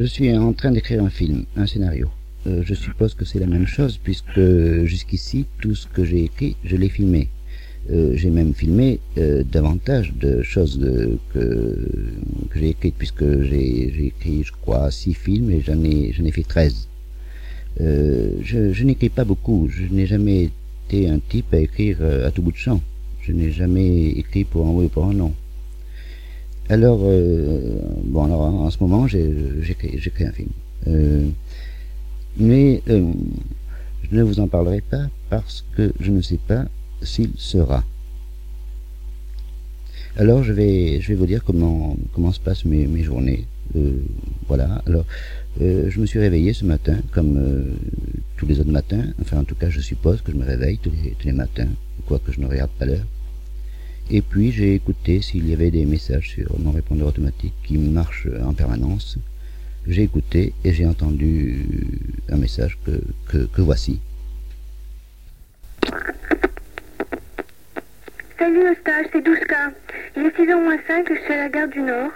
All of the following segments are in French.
Je suis en train d'écrire un film, un scénario. Euh, je suppose que c'est la même chose puisque jusqu'ici, tout ce que j'ai écrit, je l'ai filmé. Euh, j'ai même filmé euh, davantage de choses que, j'ai écrites puisque j'ai écrit, je crois, six films et j'en ai, j'en ai fait treize. Euh, je, je n'écris pas beaucoup. Je n'ai jamais été un type à écrire à tout bout de champ. Je n'ai jamais écrit pour un oui ou pour un non. Alors, euh, bon, alors en ce moment, j'écris un film. Euh, mais euh, je ne vous en parlerai pas parce que je ne sais pas s'il sera. Alors, je vais, je vais vous dire comment, comment se passent mes, journées. Voilà. Alors, je me suis réveillé ce matin, comme tous les autres matins. Enfin, en tout cas, je suppose que je me réveille tous les, tous les matins, quoique je ne regarde pas l'heure. Et puis j'ai écouté s'il y avait des messages sur mon répondeur automatique qui marche en permanence. J'ai écouté et j'ai entendu un message que, que, voici. Salut Eustache, c'est Douchka. Il est 6h moins 5 et je suis à la gare du Nord.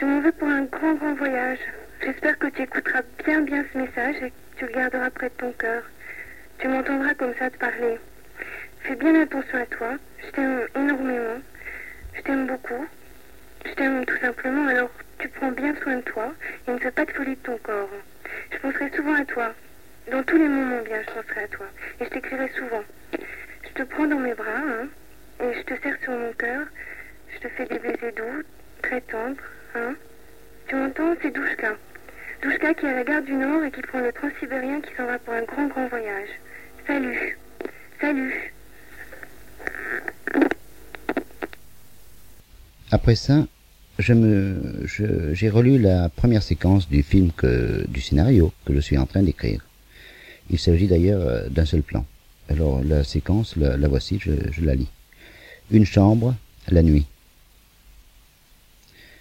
Je m'en vais pour un grand grand voyage. J'espère que tu écouteras bien bien ce message et que tu le garderas près de ton cœur. Tu m'entendras comme ça te parler. Fais bien attention à toi. Je t'aime énormément. Je t'aime beaucoup. Je t'aime tout simplement, alors tu prends bien soin de toi et ne fais pas de folie de ton corps. Je penserai souvent à toi. Dans tous les moments bien, je penserai à toi. Et je t'écrirai souvent. Je te prends dans mes bras, hein, et je te serre sur mon cœur. Je te fais des baisers doux, très tendres, hein. Tu m'entends C'est Douchka. Douchka qui est à la gare du Nord et qui prend le transsibérien qui s'en va pour un grand grand voyage. Salut. Salut. Après ça, je me, j'ai relu la première séquence du film que, du scénario que je suis en train d'écrire. Il s'agit d'ailleurs euh, d'un seul plan. Alors la séquence, la, voici, je, je la lis. Une chambre, la nuit.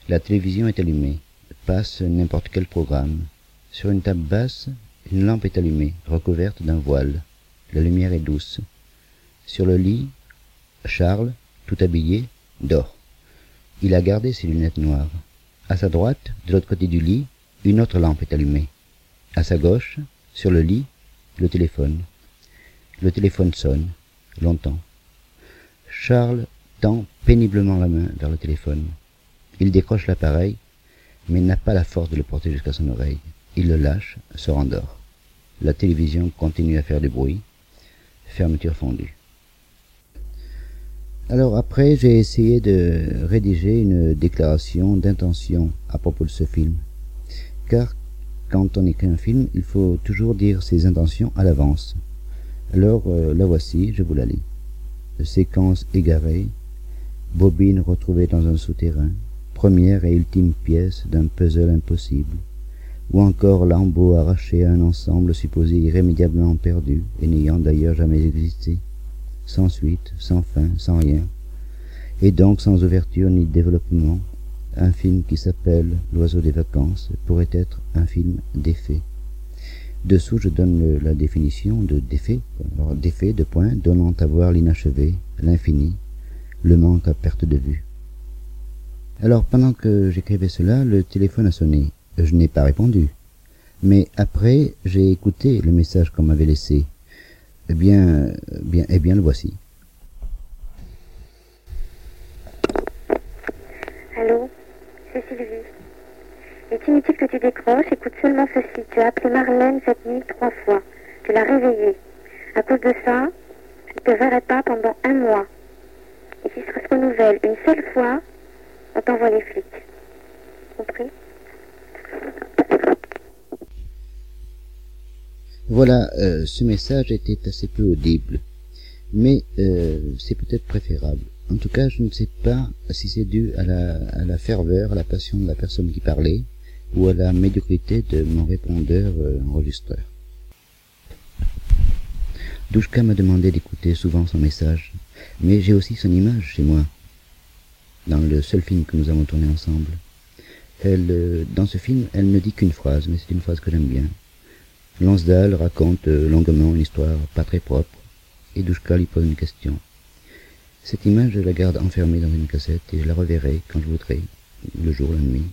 La télévision est allumée. Passe n'importe quel programme. Sur une table basse, une lampe est allumée, recouverte d'un voile. La lumière est douce. Sur le lit, Charles, tout habillé, dort. Il a gardé ses lunettes noires. À sa droite, de l'autre côté du lit, une autre lampe est allumée. À sa gauche, sur le lit, le téléphone. Le téléphone sonne, longtemps. Charles tend péniblement la main vers le téléphone. Il décroche l'appareil, mais n'a pas la force de le porter jusqu'à son oreille. Il le lâche, se rendort. La télévision continue à faire du bruit. Fermeture fondue. Alors après, j'ai essayé de rédiger une déclaration d'intention à propos de ce film. Car quand on écrit un film, il faut toujours dire ses intentions à l'avance. Alors euh, la voici, je vous la lis. Séquence égarée, bobine retrouvée dans un souterrain, première et ultime pièce d'un puzzle impossible, ou encore lambeau arraché à un ensemble supposé irrémédiablement perdu et n'ayant d'ailleurs jamais existé sans suite, sans fin, sans rien, et donc sans ouverture ni développement, un film qui s'appelle L'oiseau des vacances pourrait être un film d'effet. Dessous, je donne la définition de d'effet, alors d'effet de point donnant à voir l'inachevé, l'infini, le manque à perte de vue. Alors, pendant que j'écrivais cela, le téléphone a sonné. Je n'ai pas répondu. Mais après, j'ai écouté le message qu'on m'avait laissé. Eh bien, bien, eh bien, le voici. Allô C'est Sylvie. Est inutile que tu décroches, écoute seulement ceci. Tu as appelé Marlène cette nuit trois fois. Tu l'as réveillée. À cause de ça, je ne te verrai pas pendant un mois. Et si ça se renouvelle une seule fois, on t'envoie les flics. Compris? Voilà, euh, ce message était assez peu audible, mais euh, c'est peut-être préférable. En tout cas, je ne sais pas si c'est dû à la, à la ferveur, à la passion de la personne qui parlait, ou à la médiocrité de mon répondeur euh, enregistreur. Douchka m'a demandé d'écouter souvent son message, mais j'ai aussi son image chez moi, dans le seul film que nous avons tourné ensemble. Elle, euh, dans ce film, elle ne dit qu'une phrase, mais c'est une phrase que j'aime bien. Lansdale raconte euh, longuement une histoire pas très propre, et Douchka lui pose une question. Cette image, je la garde enfermée dans une cassette et je la reverrai quand je voudrai, le jour, la nuit.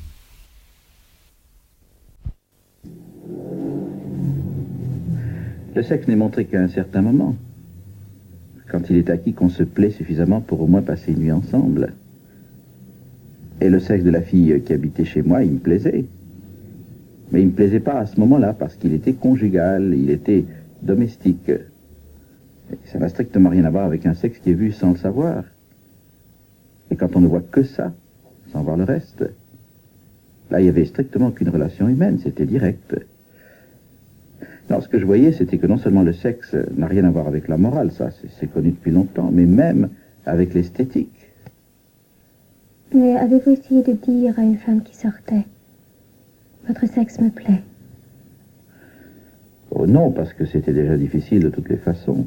Le sexe n'est montré qu'à un certain moment, quand il est acquis qu'on se plaît suffisamment pour au moins passer une nuit ensemble. Et le sexe de la fille qui habitait chez moi, il me plaisait. Mais il ne me plaisait pas à ce moment-là parce qu'il était conjugal, il était domestique. ça n'a strictement rien à voir avec un sexe qui est vu sans le savoir. Et quand on ne voit que ça, sans voir le reste, là il n'y avait strictement aucune relation humaine, c'était direct. Non, ce que je voyais, c'était que non seulement le sexe n'a rien à voir avec la morale, ça c'est connu depuis longtemps, mais même avec l'esthétique. Mais avez-vous essayé de dire à une femme qui sortait Votre sexe me plaît Oh non, parce que c'était déjà difficile de toutes les façons.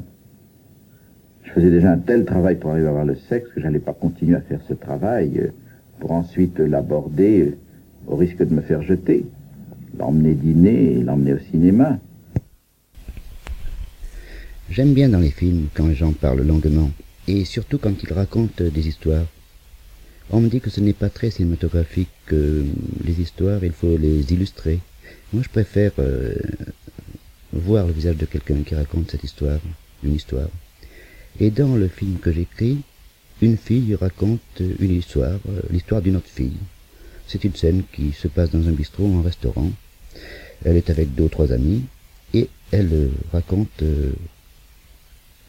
Je faisais déjà un tel travail pour arriver à avoir le sexe que je n'allais pas continuer à faire ce travail pour ensuite l'aborder au risque de me faire jeter. L'emmener dîner et l'emmener au cinéma. J'aime bien dans les films quand les gens parlent longuement, et surtout quand ils racontent des histoires. On me dit que ce n'est pas très cinématographique que les histoires, il faut les illustrer. Moi, je préfère euh, voir le visage de quelqu'un qui raconte cette histoire, une histoire. Et dans le film que j'écris, une fille raconte une histoire, euh, l'histoire d'une autre fille. C'est une scène qui se passe dans un bistrot un restaurant. Elle est avec deux ou trois amis et elle euh, raconte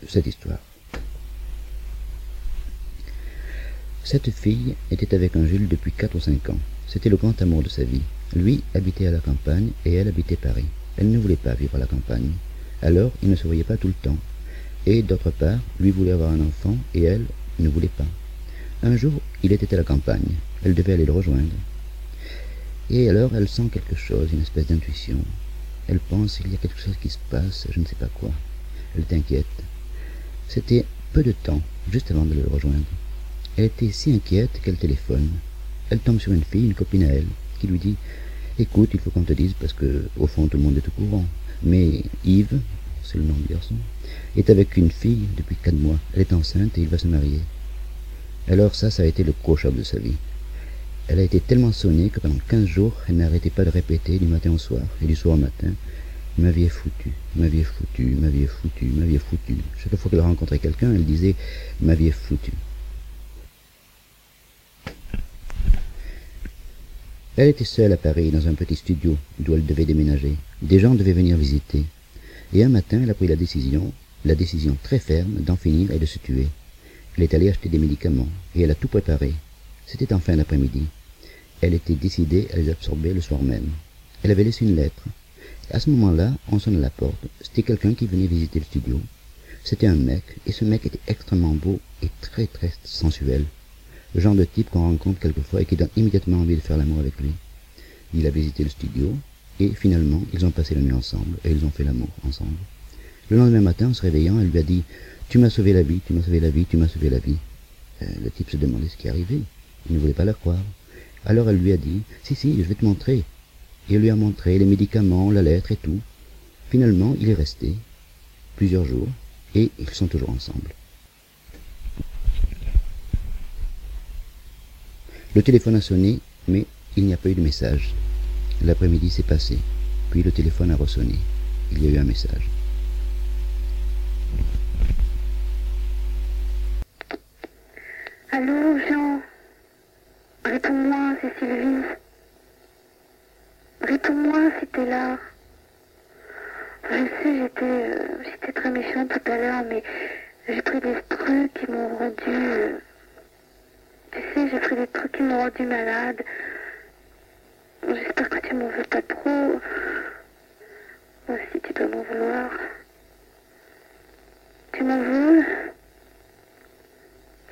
cette histoire. Cette fille était avec Jules depuis quatre ou cinq ans. C'était le grand amour de sa vie. Lui habitait à la campagne et elle habitait Paris. Elle ne voulait pas vivre à la campagne. Alors, ils ne se voyaient pas tout le temps. Et d'autre part, lui voulait avoir un enfant et elle ne voulait pas. Un jour, il était à la campagne. Elle devait aller le rejoindre. Et alors, elle sent quelque chose, une espèce d'intuition. Elle pense qu'il y a quelque chose qui se passe, je ne sais pas quoi. Elle t'inquiète. C'était peu de temps, juste avant de le rejoindre. Elle était si inquiète qu'elle téléphone. Elle tombe sur une fille, une copine à elle, qui lui dit Écoute, il faut qu'on te dise parce que, au fond, tout le monde est au courant. Mais Yves, c'est le nom du garçon, est avec une fille depuis quatre mois. Elle est enceinte et il va se marier. Alors ça, ça a été le gros choc de sa vie. Elle a été tellement sonnée que pendant quinze jours, elle n'arrêtait pas de répéter du matin au soir et du soir au matin Ma vie est foutue, ma vie est foutue, ma vie est foutue, ma vie est foutue. Chaque fois qu'elle rencontrait quelqu'un, elle disait Ma vie est foutue. Elle était seule à Paris, dans un petit studio, d'où elle devait déménager. Des gens devaient venir visiter. Et un matin, elle a pris la décision, la décision très ferme, d'en finir et de se tuer. Elle est allée acheter des médicaments, et elle a tout préparé. C'était en fin d'après-midi. Elle était décidée à les absorber le soir même. Elle avait laissé une lettre. À ce moment-là, on sonne à la porte. C'était quelqu'un qui venait visiter le studio. C'était un mec, et ce mec était extrêmement beau et très très sensuel le genre de type qu'on rencontre quelquefois et qui donne immédiatement envie de faire l'amour avec lui. Il a visité le studio, et finalement, ils ont passé la nuit ensemble, et ils ont fait l'amour ensemble. Le lendemain matin, en se réveillant, elle lui a dit « Tu m'as sauvé la vie, tu m'as sauvé la vie, tu m'as sauvé la vie. Euh, le type se demandait ce qui arrivait. Il ne voulait pas la croire. Alors elle lui a dit « Si, si, je vais te montrer. » Et elle lui a montré les médicaments, la lettre et tout. Finalement, il est resté plusieurs jours, et ils sont toujours ensemble. Le téléphone a sonné, mais il n'y a pas eu de message. L'après-midi s'est passé, puis le téléphone a ressonné. Il y a eu un message. Allô, Jean Réponds-moi, c'est Sylvie. Réponds-moi si t'es là. Je sais, j'étais, euh, j'étais très méchante tout à l'heure, mais j'ai pris des trucs qui m'ont rendu... Euh, sais, j'ai pris des trucs qui m'ont rendu malade. J'espère que tu m'en veux pas trop. Moi aussi, tu dois m'en vouloir. Tu m'en veux?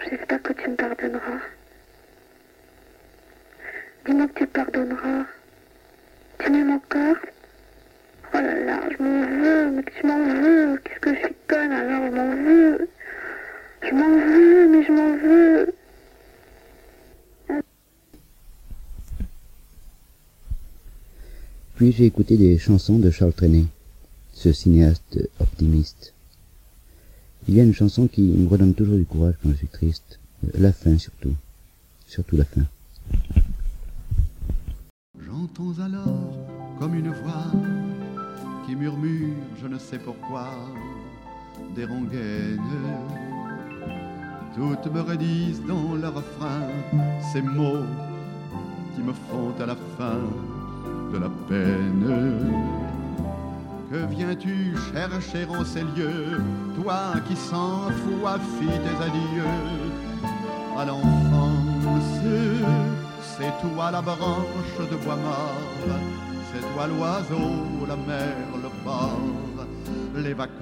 J'espère que tu me pardonneras. Dis-moi que tu pardonneras. Tu m'aimes encore Oh là là, je m'en veux, mais tu m'en veux. Qu'est-ce que je suis conne alors, je m'en veux. Je m'en veux, mais je m'en veux. Puis j'ai écouté des chansons de Charles Trenet, ce cinéaste optimiste. Il y a une chanson qui me redonne toujours du courage quand je suis triste. La fin surtout. Surtout la fin. J'entends alors comme une voix qui murmurent, je ne sais pourquoi, des rengaines. Toutes me redisent dans leur refrain ces mots qui me font à la fin Que viens-tu chercher en ces lieux, toi qui cent fois fis tes adieux? À l'enfance C'est toi la branche de bois mort, c'est toi l'oiseau, la mer, le port, les vacances.